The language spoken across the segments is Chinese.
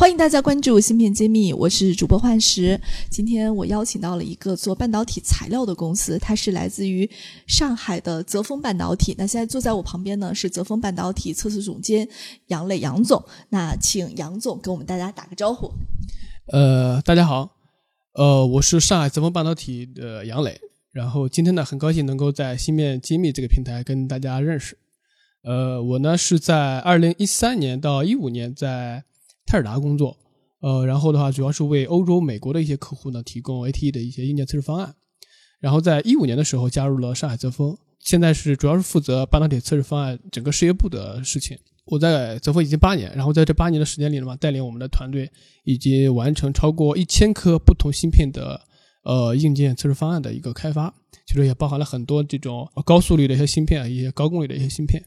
欢迎大家关注芯片揭秘，我是主播幻石。今天我邀请到了一个做半导体材料的公司，它是来自于上海的泽丰半导体。那现在坐在我旁边呢是泽丰半导体测试总监杨磊杨总。那请杨总跟我们大家打个招呼。呃，大家好，呃，我是上海泽丰半导体的杨磊。然后今天呢，很高兴能够在芯片揭秘这个平台跟大家认识。呃，我呢是在二零一三年到一五年在。泰尔达工作，呃，然后的话主要是为欧洲、美国的一些客户呢提供 ATE 的一些硬件测试方案。然后在一五年的时候加入了上海泽丰，现在是主要是负责半导体测试方案整个事业部的事情。我在泽丰已经八年，然后在这八年的时间里呢嘛，带领我们的团队已经完成超过一千颗不同芯片的呃硬件测试方案的一个开发，其实也包含了很多这种高速率的一些芯片，一些高功率的一些芯片。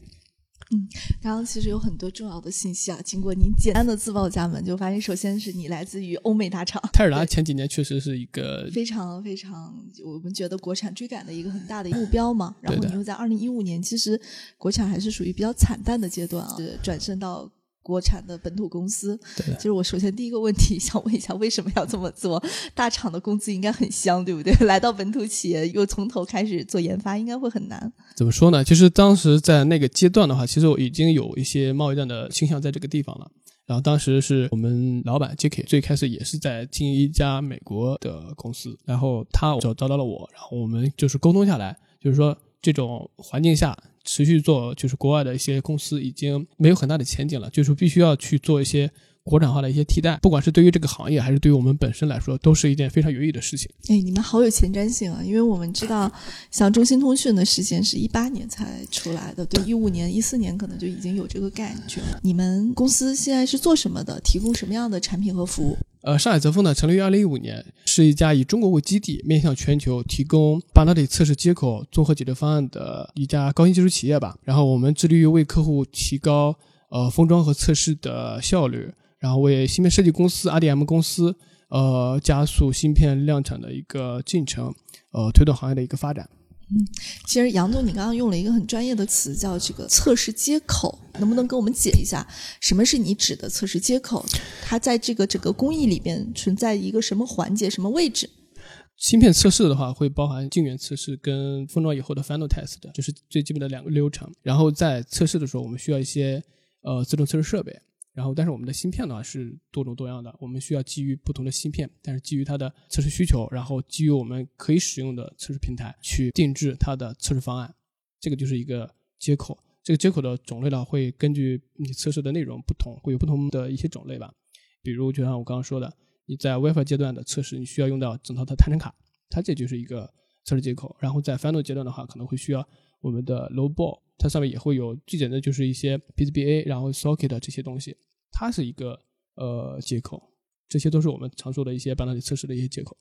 嗯，刚刚其实有很多重要的信息啊。经过您简单的自报家门，就发现首先是你来自于欧美大厂泰尔达，前几年确实是一个非常非常我们觉得国产追赶的一个很大的目标嘛。然后你又在二零一五年，其实国产还是属于比较惨淡的阶段啊，转身到。国产的本土公司，对，就是我首先第一个问题 想问一下，为什么要这么做？大厂的工资应该很香，对不对？来到本土企业又从头开始做研发，应该会很难。怎么说呢？其实当时在那个阶段的话，其实我已经有一些贸易战的倾向在这个地方了。然后当时是我们老板 J.K. 最开始也是在经营一家美国的公司，然后他找找到了我，然后我们就是沟通下来，就是说这种环境下。持续做就是国外的一些公司已经没有很大的前景了，就是必须要去做一些国产化的一些替代，不管是对于这个行业还是对于我们本身来说，都是一件非常有意义的事情。哎，你们好有前瞻性啊！因为我们知道，像中兴通讯的时间是一八年才出来的，对，一五年、一四年可能就已经有这个感觉了。你们公司现在是做什么的？提供什么样的产品和服务？呃，上海泽丰呢，成立于二零一五年，是一家以中国为基地，面向全球提供半导体测试接口综合解决方案的一家高新技术企业吧。然后我们致力于为客户提高呃封装和测试的效率，然后为芯片设计公司、RDM 公司呃加速芯片量产的一个进程，呃推动行业的一个发展。嗯，其实杨总，你刚刚用了一个很专业的词，叫这个测试接口，能不能跟我们解一下，什么是你指的测试接口？它在这个整个工艺里边存在一个什么环节、什么位置？芯片测试的话，会包含晶圆测试跟封装以后的 final test，就是最基本的两个流程。然后在测试的时候，我们需要一些呃自动测试设备。然后，但是我们的芯片的话是多种多样的，我们需要基于不同的芯片，但是基于它的测试需求，然后基于我们可以使用的测试平台去定制它的测试方案。这个就是一个接口，这个接口的种类呢会根据你测试的内容不同，会有不同的一些种类吧。比如就像我刚刚说的，你在 WiFi 阶段的测试，你需要用到整套的探针卡，它这就是一个测试接口。然后在 Final 阶段的话，可能会需要我们的 Low Ball。它上面也会有最简单的就是一些 PCBA，然后 Socket 这些东西，它是一个呃接口，这些都是我们常说的一些半导体测试的一些接口。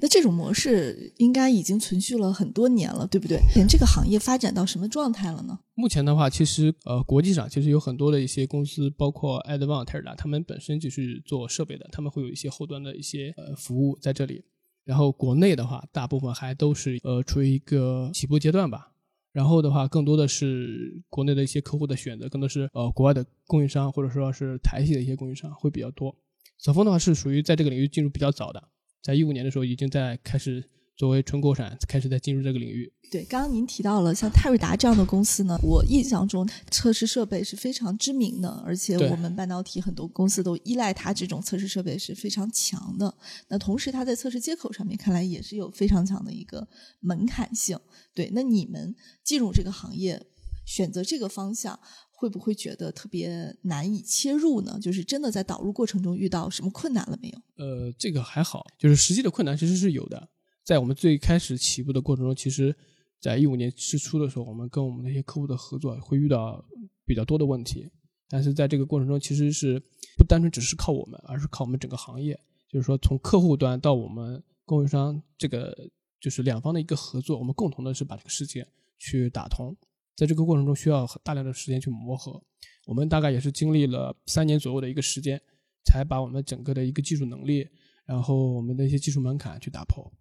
那这种模式应该已经存续了很多年了，对不对？连这个行业发展到什么状态了呢？目前的话，其实呃国际上其实有很多的一些公司，包括 a d v a n 泰尔达，他们本身就是做设备的，他们会有一些后端的一些呃服务在这里。然后国内的话，大部分还都是呃处于一个起步阶段吧。然后的话，更多的是国内的一些客户的选择，更多是呃国外的供应商或者说是台系的一些供应商会比较多。小峰的话是属于在这个领域进入比较早的，在一五年的时候已经在开始作为纯国产开始在进入这个领域。对，刚刚您提到了像泰瑞达这样的公司呢，我印象中测试设备是非常知名的，而且我们半导体很多公司都依赖它这种测试设备是非常强的。那同时，它在测试接口上面看来也是有非常强的一个门槛性。对，那你们进入这个行业，选择这个方向，会不会觉得特别难以切入呢？就是真的在导入过程中遇到什么困难了没有？呃，这个还好，就是实际的困难其实是有的。在我们最开始起步的过程中，其实。在一五年之初的时候，我们跟我们那些客户的合作会遇到比较多的问题，但是在这个过程中，其实是不单纯只是靠我们，而是靠我们整个行业，就是说从客户端到我们供应商这个就是两方的一个合作，我们共同的是把这个事情去打通。在这个过程中需要大量的时间去磨合，我们大概也是经历了三年左右的一个时间，才把我们整个的一个技术能力，然后我们的一些技术门槛去打破。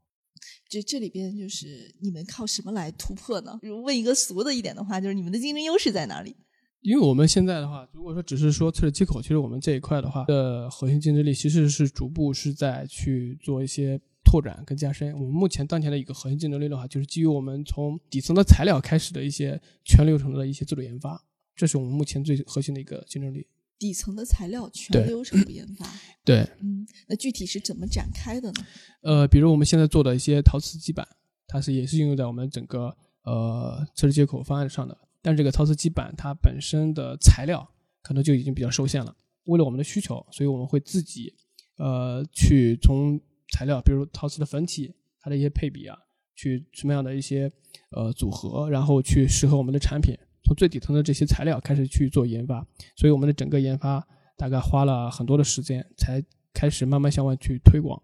这这里边就是你们靠什么来突破呢？如问一个俗的一点的话，就是你们的竞争优势在哪里？因为我们现在的话，如果说只是说测试接口，其实我们这一块的话的核心竞争力其实是逐步是在去做一些。拓展跟加深，我们目前当前的一个核心竞争力的话，就是基于我们从底层的材料开始的一些全流程的一些自主研发，这是我们目前最核心的一个竞争力。底层的材料全流程的研发，对，嗯，那具体是怎么展开的呢？呃，比如我们现在做的一些陶瓷基板，它是也是应用在我们整个呃测试接口方案上的，但这个陶瓷基板它本身的材料可能就已经比较受限了。为了我们的需求，所以我们会自己呃去从材料，比如陶瓷的粉体，它的一些配比啊，去什么样的一些呃组合，然后去适合我们的产品，从最底层的这些材料开始去做研发，所以我们的整个研发大概花了很多的时间，才开始慢慢向外去推广。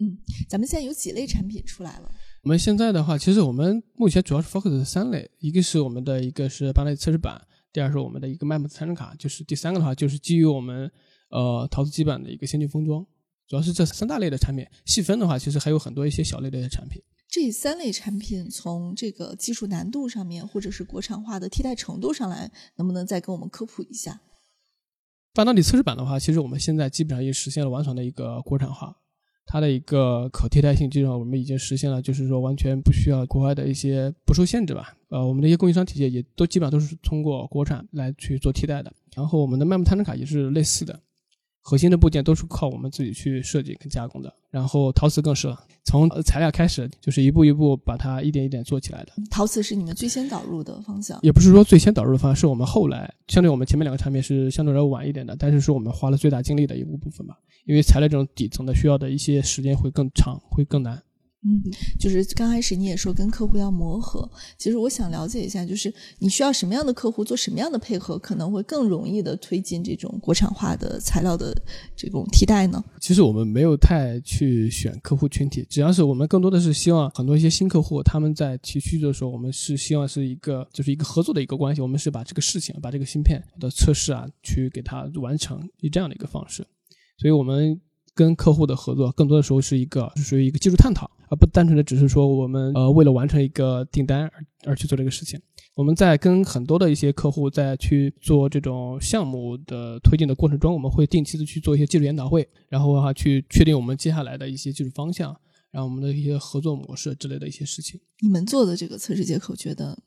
嗯，咱们现在有几类产品出来了？我们现在的话，其实我们目前主要是 focus 三类，一个是我们的一个是八类测试板，第二是我们的一个 MAP 参数卡，就是第三个的话就是基于我们呃陶瓷基板的一个先进封装。主要是这三大类的产品，细分的话，其实还有很多一些小类的产品。这三类产品从这个技术难度上面，或者是国产化的替代程度上来，能不能再跟我们科普一下？半导体测试板的话，其实我们现在基本上也实现了完全的一个国产化，它的一个可替代性，基本上我们已经实现了，就是说完全不需要国外的一些不受限制吧。呃，我们的一些供应商体系也都基本上都是通过国产来去做替代的。然后我们的 MEM 探针卡也是类似的。核心的部件都是靠我们自己去设计跟加工的，然后陶瓷更是了，从材料开始就是一步一步把它一点一点做起来的。陶瓷是你们最先导入的方向，也不是说最先导入的方向，是我们后来相对我们前面两个产品是相对来晚一点的，但是是我们花了最大精力的一部分吧，因为材料这种底层的需要的一些时间会更长，会更难。嗯，就是刚开始你也说跟客户要磨合，其实我想了解一下，就是你需要什么样的客户做什么样的配合，可能会更容易的推进这种国产化的材料的这种替代呢？其实我们没有太去选客户群体，只要是我们更多的是希望很多一些新客户他们在提需求的时候，我们是希望是一个就是一个合作的一个关系，我们是把这个事情把这个芯片的测试啊去给它完成，以这样的一个方式，所以我们。跟客户的合作，更多的时候是一个是属于一个技术探讨，不单纯的只是说我们呃为了完成一个订单而而去做这个事情。我们在跟很多的一些客户在去做这种项目的推进的过程中，我们会定期的去做一些技术研讨会，然后的话去确定我们接下来的一些技术方向，然后我们的一些合作模式之类的一些事情。你们做的这个测试接口，觉得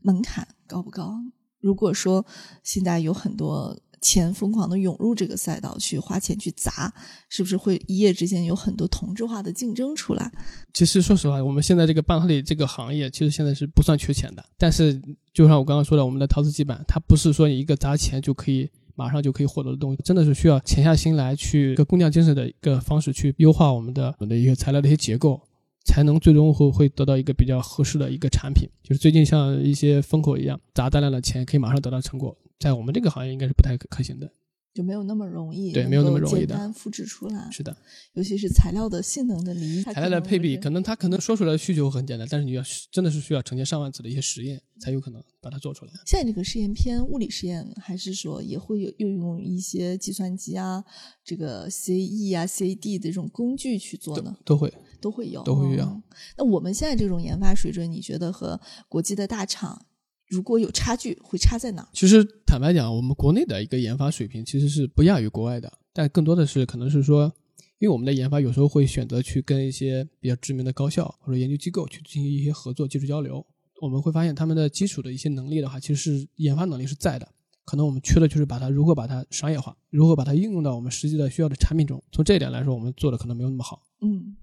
门槛高不高？如果说现在有很多。钱疯狂的涌入这个赛道去花钱去砸，是不是会一夜之间有很多同质化的竞争出来？其实说实话，我们现在这个半导体这个行业，其实现在是不算缺钱的。但是就像我刚刚说的，我们的陶瓷基板，它不是说你一个砸钱就可以马上就可以获得的东西，真的是需要潜下心来去一个工匠精神的一个方式去优化我们的我们的一些材料的一些结构，才能最终会会得到一个比较合适的一个产品。就是最近像一些风口一样，砸大量的钱可以马上得到成果。在我们这个行业应该是不太可行的，就没有那么容易，对，没有那么容易的简单复制出来。是的，尤其是材料的性能的离，材料的配比，可能它可能说出来的需求很简单，但是你要真的是需要成千上万次的一些实验，才有可能把它做出来。现在这个实验偏物理实验，还是说也会有运用一些计算机啊，这个 CE 啊、CAD 的这种工具去做呢？都会，都会有，都会有。那我们现在这种研发水准，你觉得和国际的大厂？如果有差距，会差在哪？其实坦白讲，我们国内的一个研发水平其实是不亚于国外的，但更多的是可能是说，因为我们的研发有时候会选择去跟一些比较知名的高校或者研究机构去进行一些合作、技术交流。我们会发现他们的基础的一些能力的话，其实是研发能力是在的，可能我们缺的就是把它如何把它商业化，如何把它应用到我们实际的需要的产品中。从这一点来说，我们做的可能没有那么好。嗯。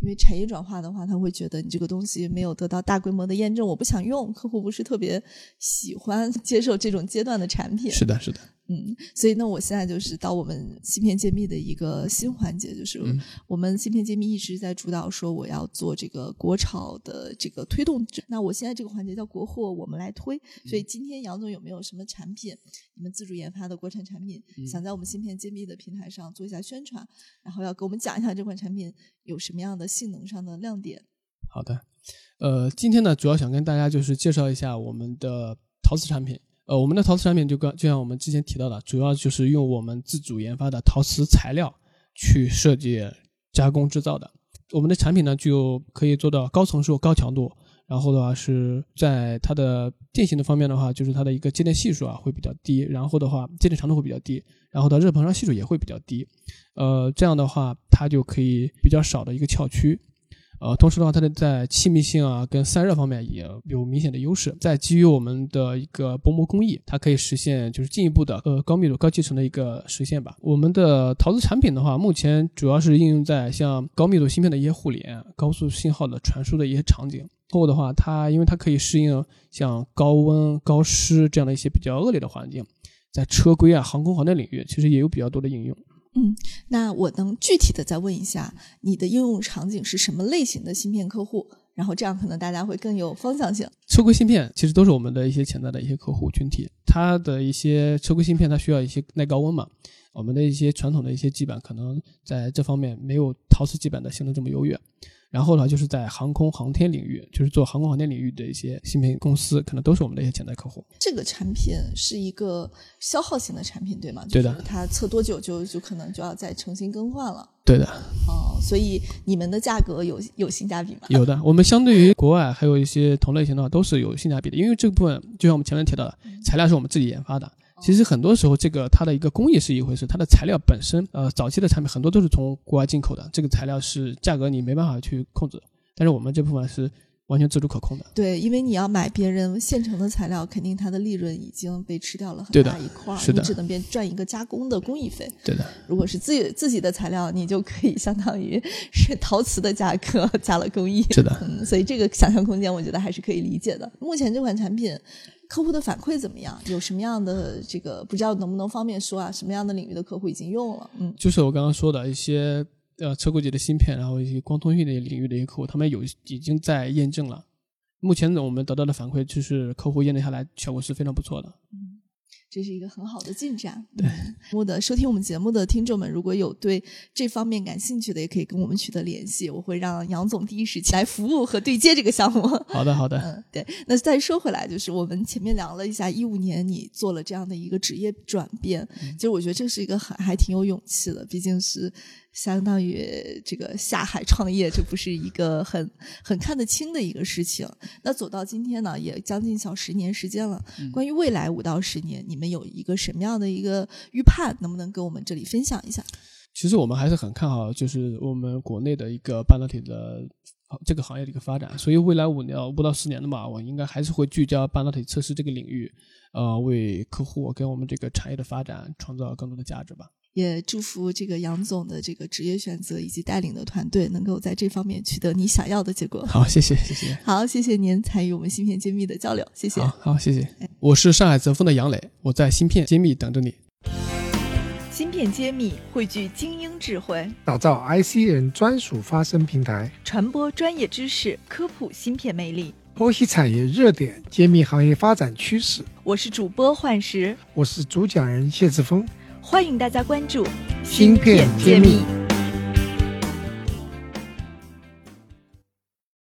因为产业转化的话，他会觉得你这个东西没有得到大规模的验证，我不想用，客户不是特别喜欢接受这种阶段的产品。是的，是的。嗯，所以那，我现在就是到我们芯片揭秘的一个新环节，就是我们芯片揭秘一直在主导说我要做这个国潮的这个推动者。那我现在这个环节叫国货，我们来推。所以今天杨总有没有什么产品，你们自主研发的国产产品，想在我们芯片揭秘的平台上做一下宣传，然后要给我们讲一下这款产品有什么样的性能上的亮点？好的，呃，今天呢，主要想跟大家就是介绍一下我们的陶瓷产品。呃，我们的陶瓷产品就刚就像我们之前提到的，主要就是用我们自主研发的陶瓷材料去设计、加工、制造的。我们的产品呢，就可以做到高层数、高强度。然后的话是在它的电型的方面的话，就是它的一个接电系数啊会比较低，然后的话接电长度会比较低，然后的热膨胀系数也会比较低。呃，这样的话它就可以比较少的一个翘曲。呃，同时的话，它的在气密性啊跟散热方面也有明显的优势。在基于我们的一个薄膜工艺，它可以实现就是进一步的呃高密度、高集成的一个实现吧。我们的陶瓷产品的话，目前主要是应用在像高密度芯片的一些互联、高速信号的传输的一些场景。后的话，它因为它可以适应像高温、高湿这样的一些比较恶劣的环境，在车规啊、航空航天领域，其实也有比较多的应用。嗯，那我能具体的再问一下，你的应用场景是什么类型的芯片客户？然后这样可能大家会更有方向性。车规芯片其实都是我们的一些潜在的一些客户群体，它的一些车规芯片它需要一些耐高温嘛，我们的一些传统的一些基板可能在这方面没有陶瓷基板的性能这么优越。然后呢，就是在航空航天领域，就是做航空航天领域的一些芯片公司，可能都是我们的一些潜在客户。这个产品是一个消耗型的产品，对吗？对的。它测多久就就可能就要再重新更换了。对的。哦，所以你们的价格有有性价比吗？有的，我们相对于国外还有一些同类型的话，都是有性价比的。因为这部分就像我们前面提到的，材料是我们自己研发的。其实很多时候，这个它的一个工艺是一回事，它的材料本身，呃，早期的产品很多都是从国外进口的，这个材料是价格你没办法去控制。但是我们这部分是完全自主可控的。对，因为你要买别人现成的材料，肯定它的利润已经被吃掉了很大一块，你只能变赚一个加工的工艺费。对的。如果是自己自己的材料，你就可以相当于是陶瓷的价格加了工艺。是的。嗯，所以这个想象空间，我觉得还是可以理解的。目前这款产品，客户的反馈怎么样？有什么样的这个不知道能不能方便说啊？什么样的领域的客户已经用了？嗯，就是我刚刚说的一些。呃，车规级的芯片，然后一些光通讯的领域的一些客户，他们有已经在验证了。目前呢，我们得到的反馈就是客户验证下来效果是非常不错的。这是一个很好的进展。对，我的收听我们节目的听众们，如果有对这方面感兴趣的，也可以跟我们取得联系，我会让杨总第一时间来服务和对接这个项目。好的，好的。嗯，对。那再说回来，就是我们前面聊了一下，一五年你做了这样的一个职业转变，其实我觉得这是一个很还挺有勇气的，毕竟是。相当于这个下海创业，这不是一个很很看得清的一个事情。那走到今天呢，也将近小十年时间了。关于未来五到十年，你们有一个什么样的一个预判？能不能跟我们这里分享一下？其实我们还是很看好，就是我们国内的一个半导体的这个行业的一个发展。所以未来五年五到十年的嘛，我应该还是会聚焦半导体测试这个领域，呃，为客户跟我们这个产业的发展创造更多的价值吧。也祝福这个杨总的这个职业选择以及带领的团队能够在这方面取得你想要的结果。好，谢谢，谢谢。好，谢谢您参与我们芯片揭秘的交流，谢谢。好，好，谢谢。我是上海泽丰的杨磊，我在芯片揭秘等着你。芯片揭秘汇聚精英智慧，打造 IC 人专属发声平台，传播专业知识，科普芯片魅力，剖析产业热点，揭秘行业发展趋势。我是主播幻石，我是主讲人谢志峰。欢迎大家关注《芯片揭秘》。